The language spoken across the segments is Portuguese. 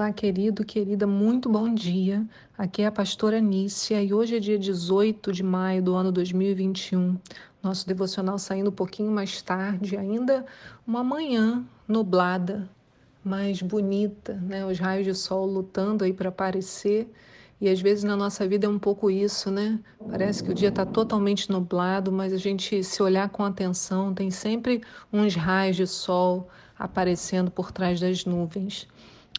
Olá, querido, querida, muito bom dia. Aqui é a pastora Nícia e hoje é dia 18 de maio do ano 2021. Nosso devocional saindo um pouquinho mais tarde, ainda uma manhã nublada, mais bonita, né? Os raios de sol lutando aí para aparecer. E às vezes na nossa vida é um pouco isso, né? Parece que o dia está totalmente nublado, mas a gente se olhar com atenção, tem sempre uns raios de sol aparecendo por trás das nuvens.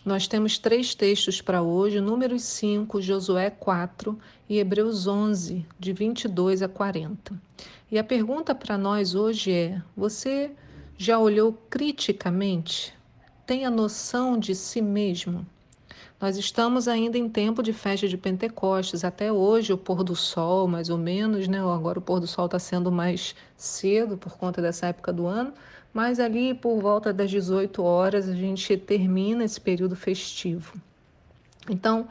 Nós temos três textos para hoje: Números 5, Josué 4 e Hebreus 11, de 22 a 40. E a pergunta para nós hoje é: você já olhou criticamente? Tem a noção de si mesmo? Nós estamos ainda em tempo de festa de Pentecostes. Até hoje, o pôr do sol, mais ou menos, né? Agora o pôr do sol está sendo mais cedo por conta dessa época do ano, mas ali por volta das 18 horas a gente termina esse período festivo. Então,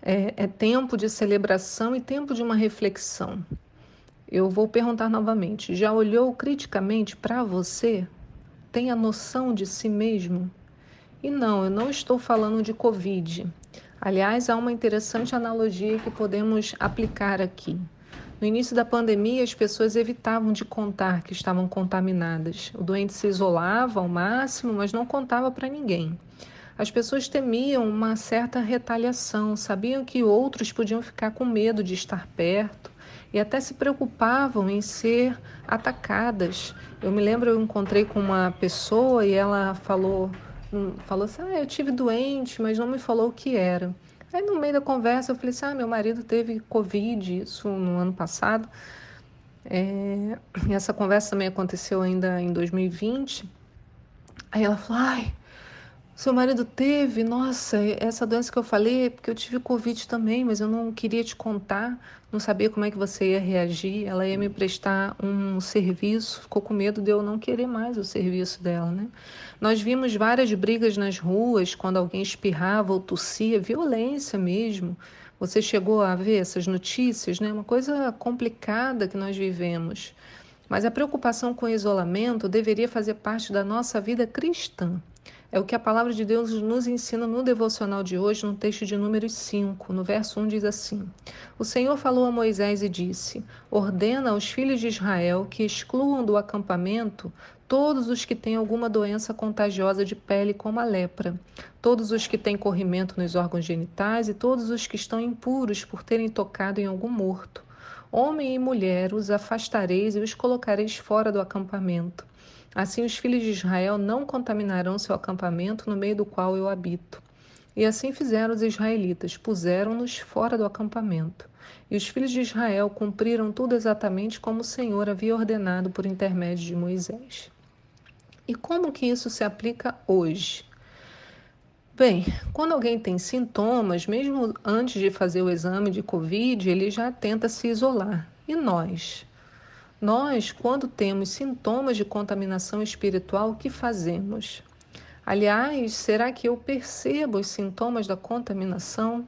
é, é tempo de celebração e tempo de uma reflexão. Eu vou perguntar novamente: já olhou criticamente para você? Tem a noção de si mesmo? E não, eu não estou falando de Covid. Aliás, há uma interessante analogia que podemos aplicar aqui. No início da pandemia, as pessoas evitavam de contar que estavam contaminadas. O doente se isolava ao máximo, mas não contava para ninguém. As pessoas temiam uma certa retaliação, sabiam que outros podiam ficar com medo de estar perto e até se preocupavam em ser atacadas. Eu me lembro, eu encontrei com uma pessoa e ela falou falou assim: ah, eu tive doente, mas não me falou o que era. Aí no meio da conversa eu falei assim: ah, meu marido teve Covid, isso no ano passado. É, essa conversa também aconteceu ainda em 2020. Aí ela falou: ai, seu marido teve, nossa, essa doença que eu falei porque eu tive Covid também, mas eu não queria te contar, não sabia como é que você ia reagir. Ela ia me prestar um serviço, ficou com medo de eu não querer mais o serviço dela, né? Nós vimos várias brigas nas ruas quando alguém espirrava ou tossia, violência mesmo. Você chegou a ver essas notícias, né? Uma coisa complicada que nós vivemos. Mas a preocupação com o isolamento deveria fazer parte da nossa vida cristã. É o que a palavra de Deus nos ensina no devocional de hoje, no texto de Números 5. No verso 1 diz assim: O Senhor falou a Moisés e disse: Ordena aos filhos de Israel que excluam do acampamento todos os que têm alguma doença contagiosa de pele, como a lepra, todos os que têm corrimento nos órgãos genitais e todos os que estão impuros por terem tocado em algum morto. Homem e mulher os afastareis e os colocareis fora do acampamento. Assim os filhos de Israel não contaminarão seu acampamento no meio do qual eu habito. E assim fizeram os israelitas, puseram-nos fora do acampamento. E os filhos de Israel cumpriram tudo exatamente como o Senhor havia ordenado por intermédio de Moisés. E como que isso se aplica hoje? Bem, quando alguém tem sintomas, mesmo antes de fazer o exame de Covid, ele já tenta se isolar. E nós? Nós, quando temos sintomas de contaminação espiritual, o que fazemos? Aliás, será que eu percebo os sintomas da contaminação?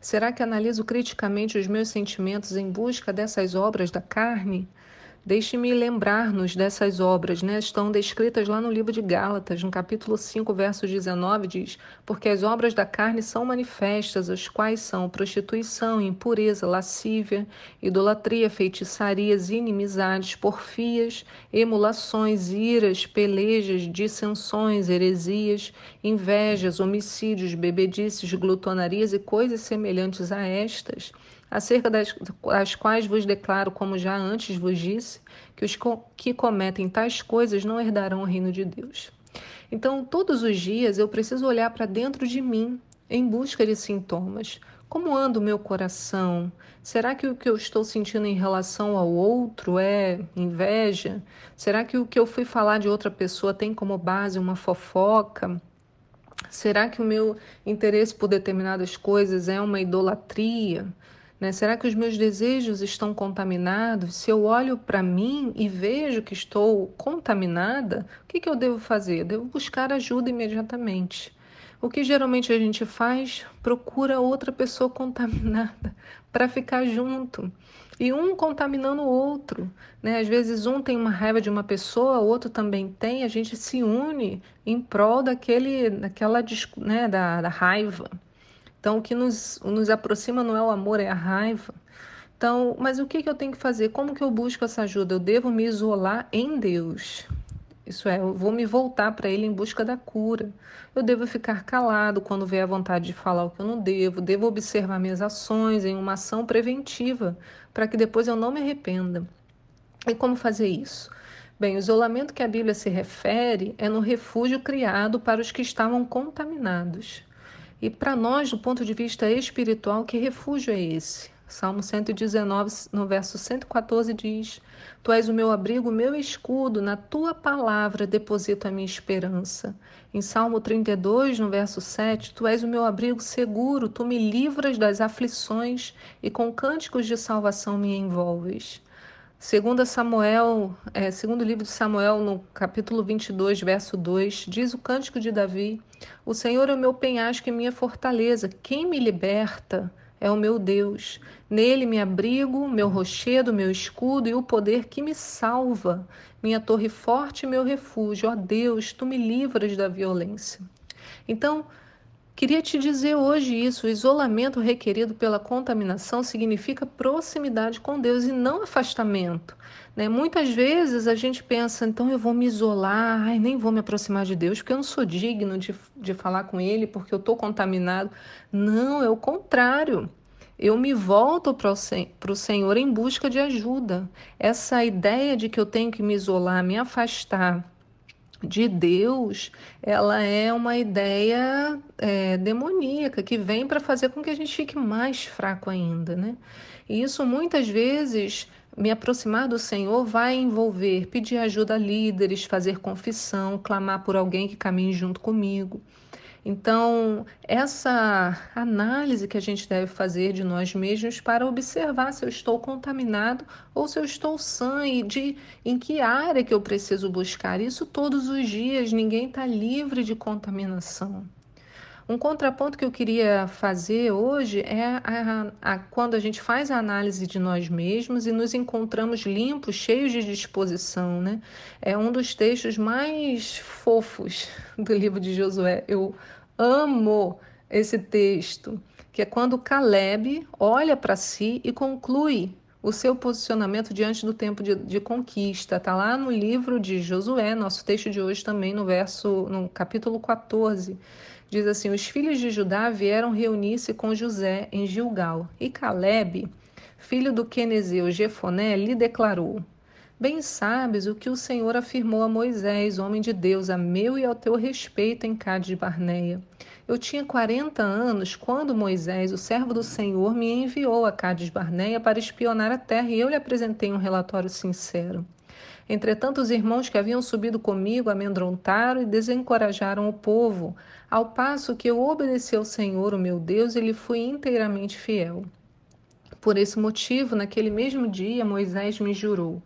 Será que analiso criticamente os meus sentimentos em busca dessas obras da carne? Deixe-me lembrar-nos dessas obras, né? Estão descritas lá no livro de Gálatas, no capítulo 5, verso 19, diz: Porque as obras da carne são manifestas, as quais são prostituição, impureza, lascívia, idolatria, feitiçarias, inimizades, porfias, emulações, iras, pelejas, dissensões, heresias, invejas, homicídios, bebedices, glutonarias e coisas semelhantes a estas acerca das, das quais vos declaro, como já antes vos disse, que os que cometem tais coisas não herdarão o reino de Deus. Então, todos os dias eu preciso olhar para dentro de mim em busca de sintomas. Como anda o meu coração? Será que o que eu estou sentindo em relação ao outro é inveja? Será que o que eu fui falar de outra pessoa tem como base uma fofoca? Será que o meu interesse por determinadas coisas é uma idolatria? Né? Será que os meus desejos estão contaminados? Se eu olho para mim e vejo que estou contaminada, o que, que eu devo fazer? Eu devo buscar ajuda imediatamente. O que geralmente a gente faz? Procura outra pessoa contaminada para ficar junto. E um contaminando o outro. Né? Às vezes um tem uma raiva de uma pessoa, o outro também tem, a gente se une em prol daquele, daquela né, da, da raiva. Então, o que nos, nos aproxima não é o amor, é a raiva. Então, mas o que, que eu tenho que fazer? Como que eu busco essa ajuda? Eu devo me isolar em Deus. Isso é, eu vou me voltar para Ele em busca da cura. Eu devo ficar calado quando vier a vontade de falar o que eu não devo. Devo observar minhas ações em uma ação preventiva, para que depois eu não me arrependa. E como fazer isso? Bem, o isolamento que a Bíblia se refere é no refúgio criado para os que estavam contaminados. E para nós, do ponto de vista espiritual, que refúgio é esse? Salmo 119, no verso 114, diz: Tu és o meu abrigo, o meu escudo, na tua palavra deposito a minha esperança. Em Salmo 32, no verso 7, Tu és o meu abrigo seguro, tu me livras das aflições e com cânticos de salvação me envolves. Segundo Samuel, é, segundo livro de Samuel, no capítulo 22, verso 2, diz o cântico de Davi: O Senhor é o meu penhasco e minha fortaleza, quem me liberta? é o meu Deus. Nele me abrigo, meu rochedo, meu escudo e o poder que me salva, minha torre forte e meu refúgio. Ó Deus, tu me livras da violência. Então, queria te dizer hoje isso: o isolamento requerido pela contaminação significa proximidade com Deus e não afastamento. Né? Muitas vezes a gente pensa, então eu vou me isolar, ai, nem vou me aproximar de Deus, porque eu não sou digno de, de falar com Ele, porque eu estou contaminado. Não, é o contrário. Eu me volto para o Senhor em busca de ajuda. Essa ideia de que eu tenho que me isolar, me afastar de Deus, ela é uma ideia é, demoníaca que vem para fazer com que a gente fique mais fraco ainda, né? E isso muitas vezes me aproximar do Senhor vai envolver pedir ajuda a líderes, fazer confissão, clamar por alguém que caminhe junto comigo. Então, essa análise que a gente deve fazer de nós mesmos para observar se eu estou contaminado ou se eu estou sã e de em que área que eu preciso buscar isso todos os dias. Ninguém está livre de contaminação. Um contraponto que eu queria fazer hoje é a, a, quando a gente faz a análise de nós mesmos e nos encontramos limpos, cheios de disposição. Né? É um dos textos mais fofos do livro de Josué. Eu amo esse texto, que é quando Caleb olha para si e conclui o seu posicionamento diante do tempo de, de conquista. Está lá no livro de Josué, nosso texto de hoje também, no verso, no capítulo 14. Diz assim: Os filhos de Judá vieram reunir-se com José em Gilgal, e Caleb, filho do Quenezeu Jefoné, lhe declarou: Bem sabes o que o Senhor afirmou a Moisés, homem de Deus, a meu e ao teu respeito em Cádiz Barneia. Eu tinha quarenta anos quando Moisés, o servo do Senhor, me enviou a Cádiz Barneia para espionar a terra e eu lhe apresentei um relatório sincero. Entretanto, os irmãos que haviam subido comigo amedrontaram e desencorajaram o povo, ao passo que eu obedeci ao Senhor, o meu Deus, e lhe fui inteiramente fiel. Por esse motivo, naquele mesmo dia, Moisés me jurou: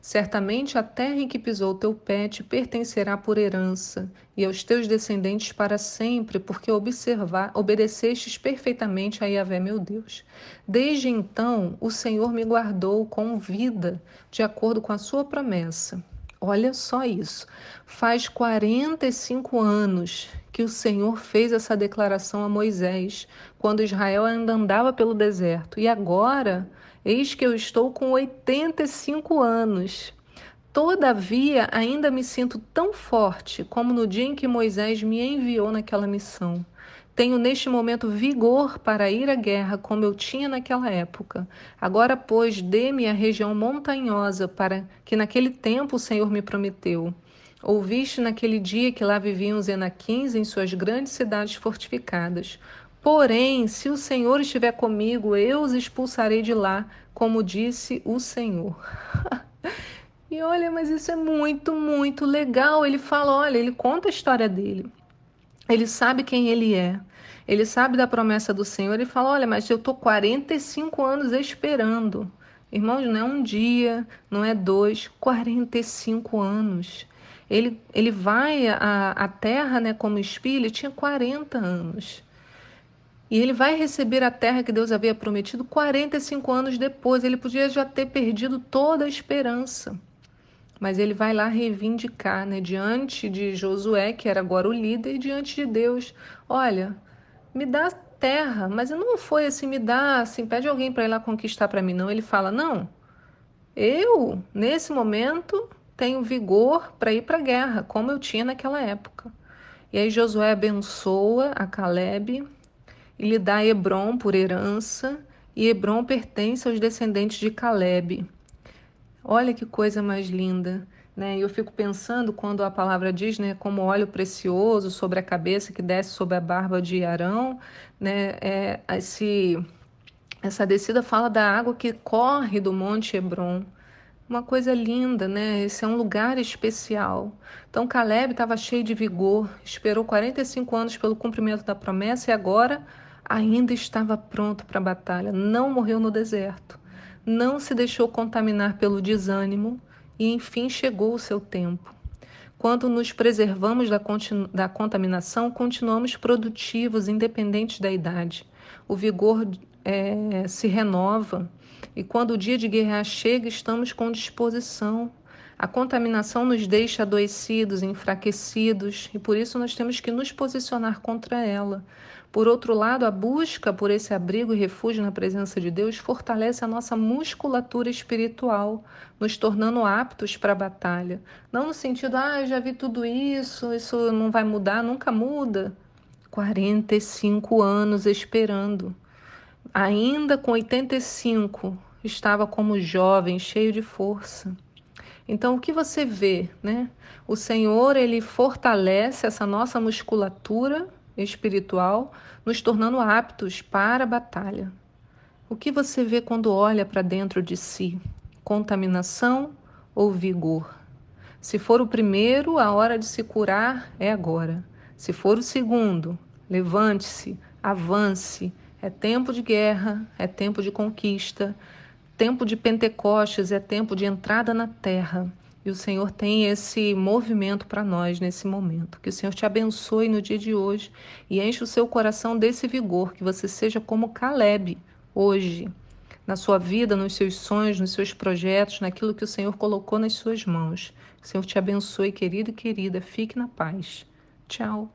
Certamente a terra em que pisou teu pé te pertencerá por herança, e aos teus descendentes para sempre, porque observar, obedecestes perfeitamente a Yahvé meu Deus. Desde então, o Senhor me guardou com vida, de acordo com a sua promessa. Olha só isso. Faz 45 anos que o Senhor fez essa declaração a Moisés, quando Israel ainda andava pelo deserto. E agora Eis que eu estou com 85 anos. Todavia, ainda me sinto tão forte como no dia em que Moisés me enviou naquela missão. Tenho neste momento vigor para ir à guerra como eu tinha naquela época. Agora, pois, dê-me a região montanhosa para que naquele tempo o Senhor me prometeu. Ouviste naquele dia que lá viviam os Enaquins em suas grandes cidades fortificadas. Porém, se o Senhor estiver comigo, eu os expulsarei de lá, como disse o Senhor. e olha, mas isso é muito, muito legal. Ele fala, olha, ele conta a história dele. Ele sabe quem ele é. Ele sabe da promessa do Senhor. Ele fala, olha, mas eu tô 45 anos esperando. Irmãos, não é um dia, não é dois, 45 anos. Ele, ele vai à, à terra né, como espírito, ele tinha 40 anos. E ele vai receber a terra que Deus havia prometido 45 anos depois. Ele podia já ter perdido toda a esperança. Mas ele vai lá reivindicar, né, diante de Josué, que era agora o líder, e diante de Deus: Olha, me dá terra, mas não foi assim, me dá, assim, pede alguém para ir lá conquistar para mim, não. Ele fala: Não, eu, nesse momento, tenho vigor para ir para a guerra, como eu tinha naquela época. E aí Josué abençoa a Caleb e lhe dá Hebron por herança, e Hebron pertence aos descendentes de Caleb. Olha que coisa mais linda. Né? Eu fico pensando quando a palavra diz, né, como óleo precioso sobre a cabeça que desce sobre a barba de Arão, né, é, esse, essa descida fala da água que corre do Monte Hebron. Uma coisa linda, né? Esse é um lugar especial. Então Caleb estava cheio de vigor, esperou 45 anos pelo cumprimento da promessa e agora ainda estava pronto para a batalha, não morreu no deserto, não se deixou contaminar pelo desânimo e enfim chegou o seu tempo. Quando nos preservamos da, da contaminação, continuamos produtivos, independente da idade. O vigor é, se renova e quando o dia de guerra chega, estamos com disposição. A contaminação nos deixa adoecidos, enfraquecidos e por isso nós temos que nos posicionar contra ela. Por outro lado, a busca por esse abrigo e refúgio na presença de Deus fortalece a nossa musculatura espiritual, nos tornando aptos para a batalha. Não no sentido, ah, eu já vi tudo isso, isso não vai mudar, nunca muda. 45 anos esperando. Ainda com 85, estava como jovem, cheio de força. Então, o que você vê, né? O Senhor, ele fortalece essa nossa musculatura espiritual, nos tornando aptos para a batalha. O que você vê quando olha para dentro de si? Contaminação ou vigor? Se for o primeiro, a hora de se curar é agora. Se for o segundo, levante-se, avance. É tempo de guerra, é tempo de conquista, tempo de Pentecostes, é tempo de entrada na terra. E o Senhor tem esse movimento para nós nesse momento. Que o Senhor te abençoe no dia de hoje e enche o seu coração desse vigor, que você seja como Caleb hoje, na sua vida, nos seus sonhos, nos seus projetos, naquilo que o Senhor colocou nas suas mãos. Que o Senhor te abençoe, querido e querida. Fique na paz. Tchau.